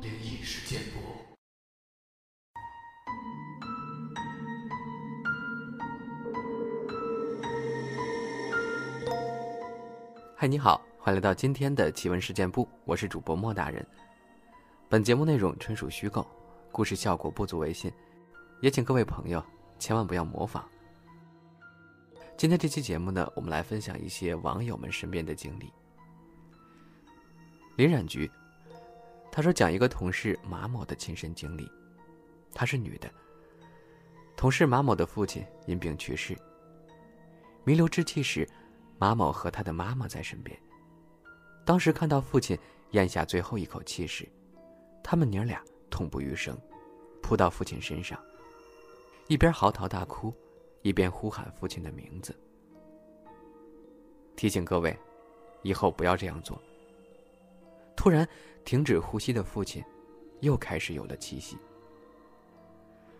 灵异事件簿。嗨，你好，欢迎来到今天的奇闻事件部，我是主播莫大人。本节目内容纯属虚构，故事效果不足为信，也请各位朋友千万不要模仿。今天这期节目呢，我们来分享一些网友们身边的经历。林染菊，他说讲一个同事马某的亲身经历，她是女的。同事马某的父亲因病去世，弥留之际时。马某和他的妈妈在身边。当时看到父亲咽下最后一口气时，他们娘俩痛不欲生，扑到父亲身上，一边嚎啕大哭，一边呼喊父亲的名字。提醒各位，以后不要这样做。突然停止呼吸的父亲，又开始有了气息。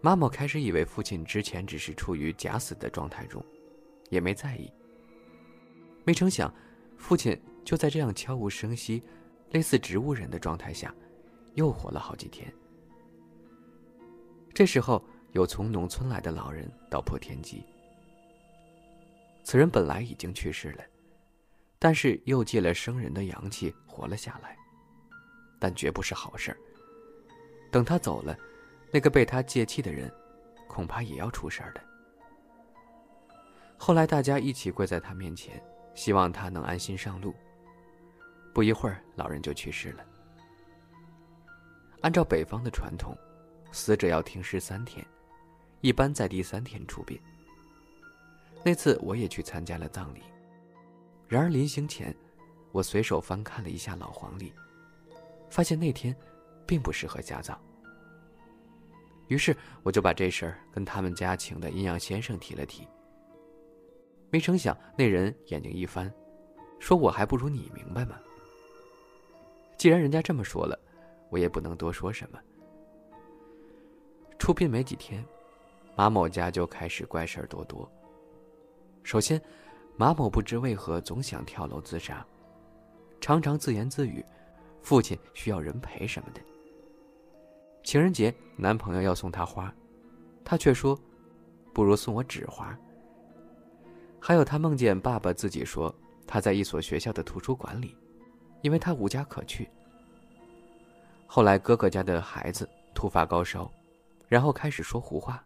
马某开始以为父亲之前只是处于假死的状态中，也没在意。没成想，父亲就在这样悄无声息、类似植物人的状态下，又活了好几天。这时候，有从农村来的老人道破天机：此人本来已经去世了，但是又借了生人的阳气活了下来，但绝不是好事儿。等他走了，那个被他借气的人，恐怕也要出事儿的。后来，大家一起跪在他面前。希望他能安心上路。不一会儿，老人就去世了。按照北方的传统，死者要停尸三天，一般在第三天出殡。那次我也去参加了葬礼。然而临行前，我随手翻看了一下老黄历，发现那天并不适合下葬。于是我就把这事儿跟他们家请的阴阳先生提了提。没成想，那人眼睛一翻，说：“我还不如你明白吗？”既然人家这么说了，我也不能多说什么。出殡没几天，马某家就开始怪事儿多多。首先，马某不知为何总想跳楼自杀，常常自言自语：“父亲需要人陪什么的。”情人节，男朋友要送她花，她却说：“不如送我纸花。”还有，他梦见爸爸自己说他在一所学校的图书馆里，因为他无家可去。后来哥哥家的孩子突发高烧，然后开始说胡话。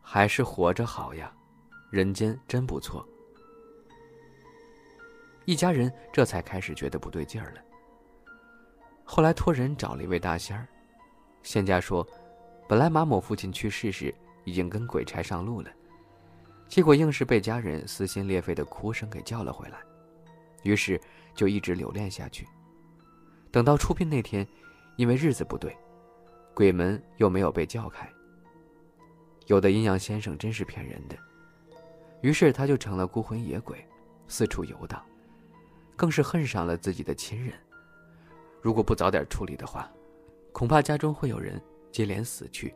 还是活着好呀，人间真不错。一家人这才开始觉得不对劲儿了。后来托人找了一位大仙儿，仙家说，本来马某父亲去世时已经跟鬼差上路了。结果硬是被家人撕心裂肺的哭声给叫了回来，于是就一直留恋下去。等到出殡那天，因为日子不对，鬼门又没有被叫开。有的阴阳先生真是骗人的，于是他就成了孤魂野鬼，四处游荡，更是恨上了自己的亲人。如果不早点处理的话，恐怕家中会有人接连死去。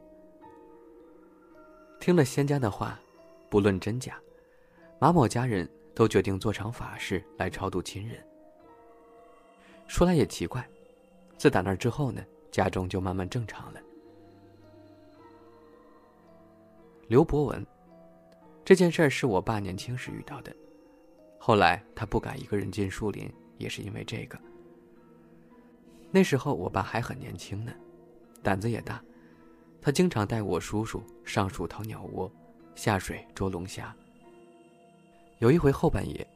听了仙家的话。不论真假，马某家人都决定做场法事来超度亲人。说来也奇怪，自打那之后呢，家中就慢慢正常了。刘伯文，这件事儿是我爸年轻时遇到的，后来他不敢一个人进树林，也是因为这个。那时候我爸还很年轻呢，胆子也大，他经常带我叔叔上树掏鸟窝。下水捉龙虾。有一回后半夜，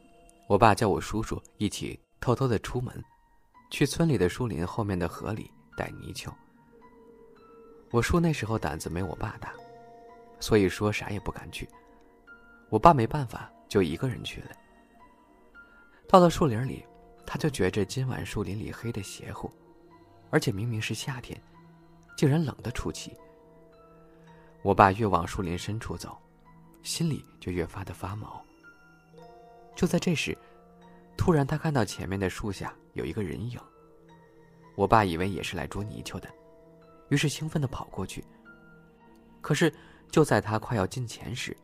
我爸叫我叔叔一起偷偷的出门，去村里的树林后面的河里逮泥鳅。我叔那时候胆子没我爸大，所以说啥也不敢去。我爸没办法，就一个人去了。到了树林里，他就觉着今晚树林里黑的邪乎，而且明明是夏天，竟然冷得出奇。我爸越往树林深处走。心里就越发的发毛。就在这时，突然他看到前面的树下有一个人影。我爸以为也是来捉泥鳅的，于是兴奋的跑过去。可是就在他快要近前时，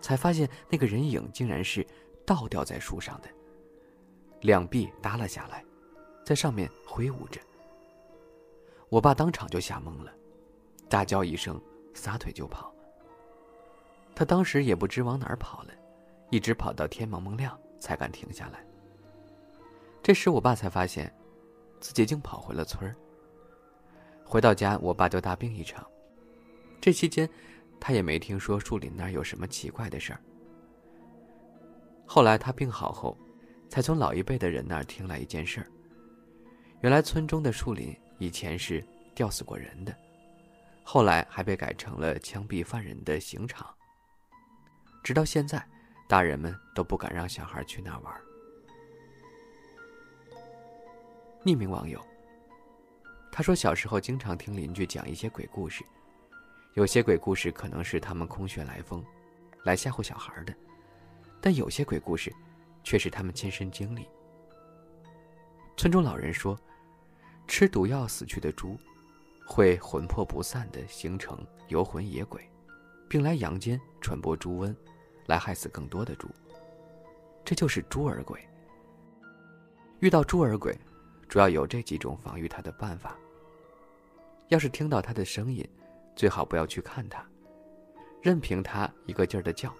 才发现那个人影竟然是倒吊在树上的，两臂耷拉下来，在上面挥舞着。我爸当场就吓懵了，大叫一声，撒腿就跑。他当时也不知往哪儿跑了，一直跑到天蒙蒙亮才敢停下来。这时我爸才发现，自己竟跑回了村儿。回到家，我爸就大病一场。这期间，他也没听说树林那儿有什么奇怪的事儿。后来他病好后，才从老一辈的人那儿听来一件事儿：原来村中的树林以前是吊死过人的，后来还被改成了枪毙犯人的刑场。直到现在，大人们都不敢让小孩去那玩。匿名网友。他说：“小时候经常听邻居讲一些鬼故事，有些鬼故事可能是他们空穴来风，来吓唬小孩的；但有些鬼故事，却是他们亲身经历。村中老人说，吃毒药死去的猪，会魂魄不散的形成游魂野鬼，并来阳间传播猪瘟，来害死更多的猪。这就是猪儿鬼。遇到猪儿鬼。”主要有这几种防御它的办法。要是听到它的声音，最好不要去看它，任凭它一个劲儿的叫，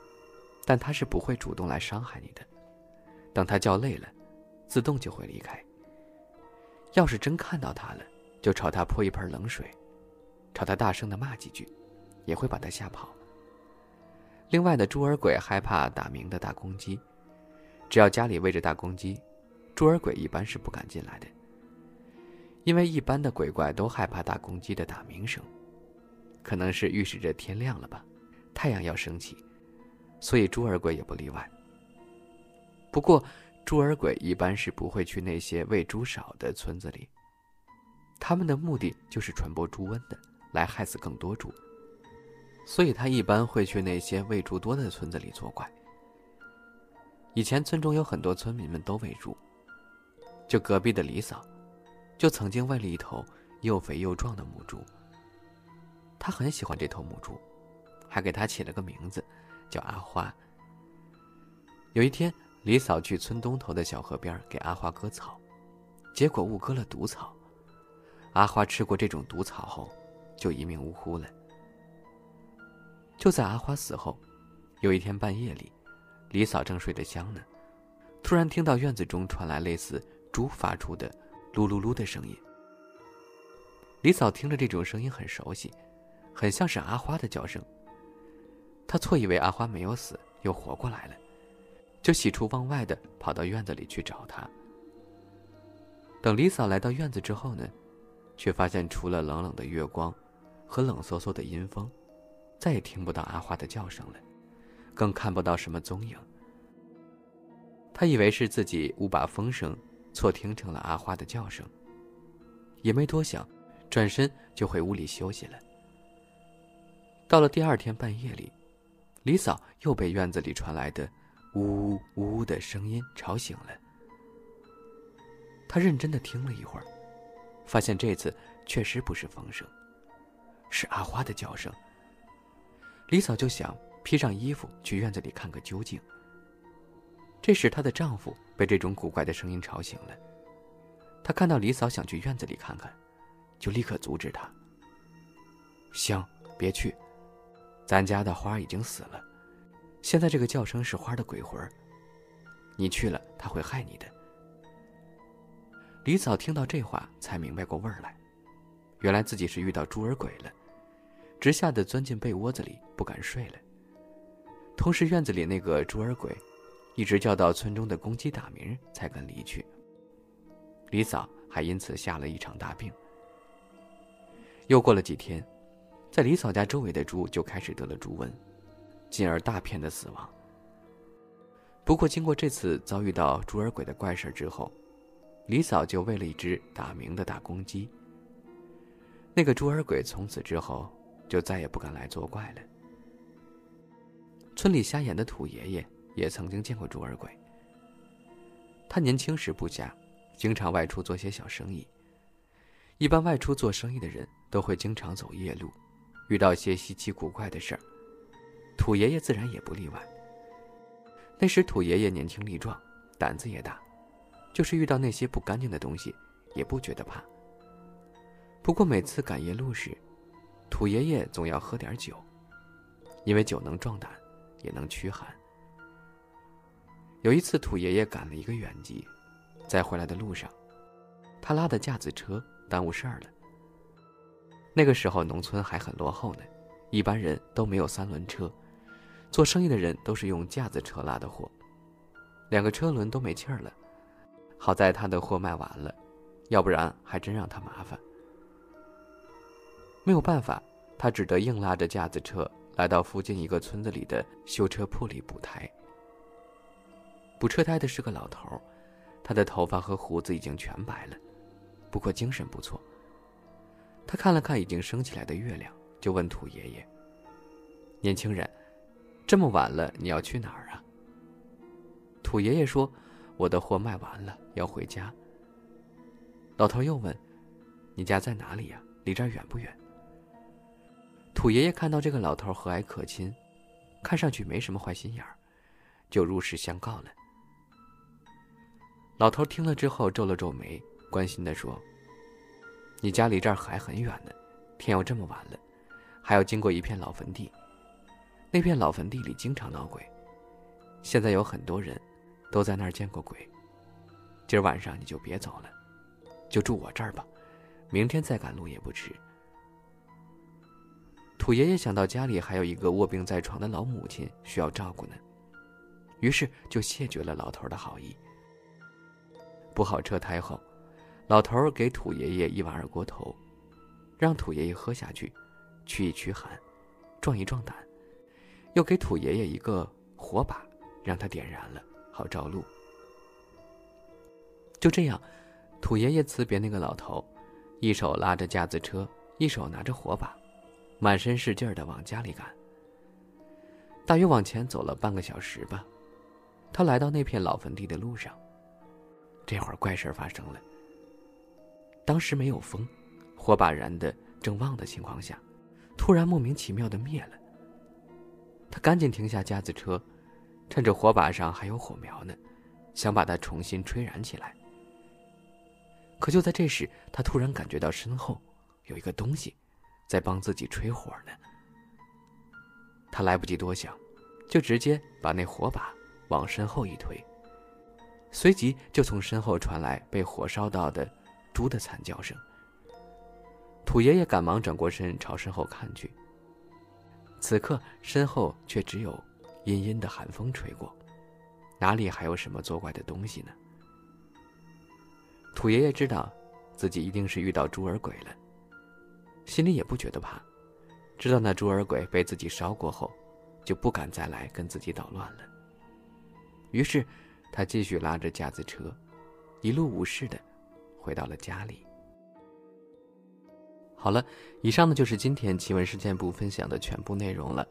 但它是不会主动来伤害你的。等它叫累了，自动就会离开。要是真看到他了，就朝他泼一盆冷水，朝他大声的骂几句，也会把他吓跑。另外的猪儿鬼害怕打鸣的大公鸡，只要家里喂着大公鸡，猪儿鬼一般是不敢进来的。因为一般的鬼怪都害怕大公鸡的打鸣声，可能是预示着天亮了吧，太阳要升起，所以猪儿鬼也不例外。不过，猪儿鬼一般是不会去那些喂猪少的村子里，他们的目的就是传播猪瘟的，来害死更多猪，所以他一般会去那些喂猪多的村子里作怪。以前村中有很多村民们都喂猪，就隔壁的李嫂。就曾经喂了一头又肥又壮的母猪。他很喜欢这头母猪，还给它起了个名字，叫阿花。有一天，李嫂去村东头的小河边给阿花割草，结果误割了毒草。阿花吃过这种毒草后，就一命呜呼了。就在阿花死后，有一天半夜里，李嫂正睡得香呢，突然听到院子中传来类似猪发出的。噜噜噜的声音。李嫂听着这种声音很熟悉，很像是阿花的叫声。她错以为阿花没有死，又活过来了，就喜出望外的跑到院子里去找他。等李嫂来到院子之后呢，却发现除了冷冷的月光和冷飕飕的阴风，再也听不到阿花的叫声了，更看不到什么踪影。她以为是自己误把风声。错听成了阿花的叫声，也没多想，转身就回屋里休息了。到了第二天半夜里，李嫂又被院子里传来的呜呜呜呜的声音吵醒了。她认真的听了一会儿，发现这次确实不是风声，是阿花的叫声。李嫂就想披上衣服去院子里看个究竟。这时，她的丈夫被这种古怪的声音吵醒了。他看到李嫂想去院子里看看，就立刻阻止她：“行，别去，咱家的花已经死了，现在这个叫声是花的鬼魂。你去了，他会害你的。”李嫂听到这话，才明白过味儿来，原来自己是遇到猪儿鬼了，直吓得钻进被窝子里不敢睡了。同时，院子里那个猪儿鬼。一直叫到村中的公鸡打鸣，才肯离去。李嫂还因此下了一场大病。又过了几天，在李嫂家周围的猪就开始得了猪瘟，进而大片的死亡。不过，经过这次遭遇到猪儿鬼的怪事之后，李嫂就喂了一只打鸣的大公鸡。那个猪儿鬼从此之后就再也不敢来作怪了。村里瞎眼的土爷爷。也曾经见过猪儿鬼。他年轻时不假，经常外出做些小生意。一般外出做生意的人都会经常走夜路，遇到些稀奇古怪的事儿。土爷爷自然也不例外。那时土爷爷年轻力壮，胆子也大，就是遇到那些不干净的东西，也不觉得怕。不过每次赶夜路时，土爷爷总要喝点酒，因为酒能壮胆，也能驱寒。有一次，土爷爷赶了一个远集，在回来的路上，他拉的架子车耽误事儿了。那个时候农村还很落后呢，一般人都没有三轮车，做生意的人都是用架子车拉的货，两个车轮都没气儿了。好在他的货卖完了，要不然还真让他麻烦。没有办法，他只得硬拉着架子车来到附近一个村子里的修车铺里补胎。补车胎的是个老头，他的头发和胡子已经全白了，不过精神不错。他看了看已经升起来的月亮，就问土爷爷：“年轻人，这么晚了，你要去哪儿啊？”土爷爷说：“我的货卖完了，要回家。”老头又问：“你家在哪里呀？离这儿远不远？”土爷爷看到这个老头和蔼可亲，看上去没什么坏心眼儿，就如实相告了。老头听了之后皱了皱眉，关心的说：“你家离这儿还很远呢，天又这么晚了，还要经过一片老坟地。那片老坟地里经常闹鬼，现在有很多人都在那儿见过鬼。今儿晚上你就别走了，就住我这儿吧，明天再赶路也不迟。”土爷爷想到家里还有一个卧病在床的老母亲需要照顾呢，于是就谢绝了老头的好意。补好车胎后，老头给土爷爷一碗二锅头，让土爷爷喝下去，驱一驱寒，壮一壮胆，又给土爷爷一个火把，让他点燃了，好照路。就这样，土爷爷辞别那个老头，一手拉着架子车，一手拿着火把。满身是劲儿的往家里赶。大约往前走了半个小时吧，他来到那片老坟地的路上。这会儿怪事发生了。当时没有风，火把燃的正旺的情况下，突然莫名其妙的灭了。他赶紧停下架子车，趁着火把上还有火苗呢，想把它重新吹燃起来。可就在这时，他突然感觉到身后有一个东西。在帮自己吹火呢。他来不及多想，就直接把那火把往身后一推，随即就从身后传来被火烧到的猪的惨叫声。土爷爷赶忙转过身朝身后看去，此刻身后却只有阴阴的寒风吹过，哪里还有什么作怪的东西呢？土爷爷知道，自己一定是遇到猪儿鬼了。心里也不觉得怕，知道那猪儿鬼被自己烧过后，就不敢再来跟自己捣乱了。于是，他继续拉着架子车，一路无事的回到了家里。好了，以上呢就是今天奇闻事件部分享的全部内容了。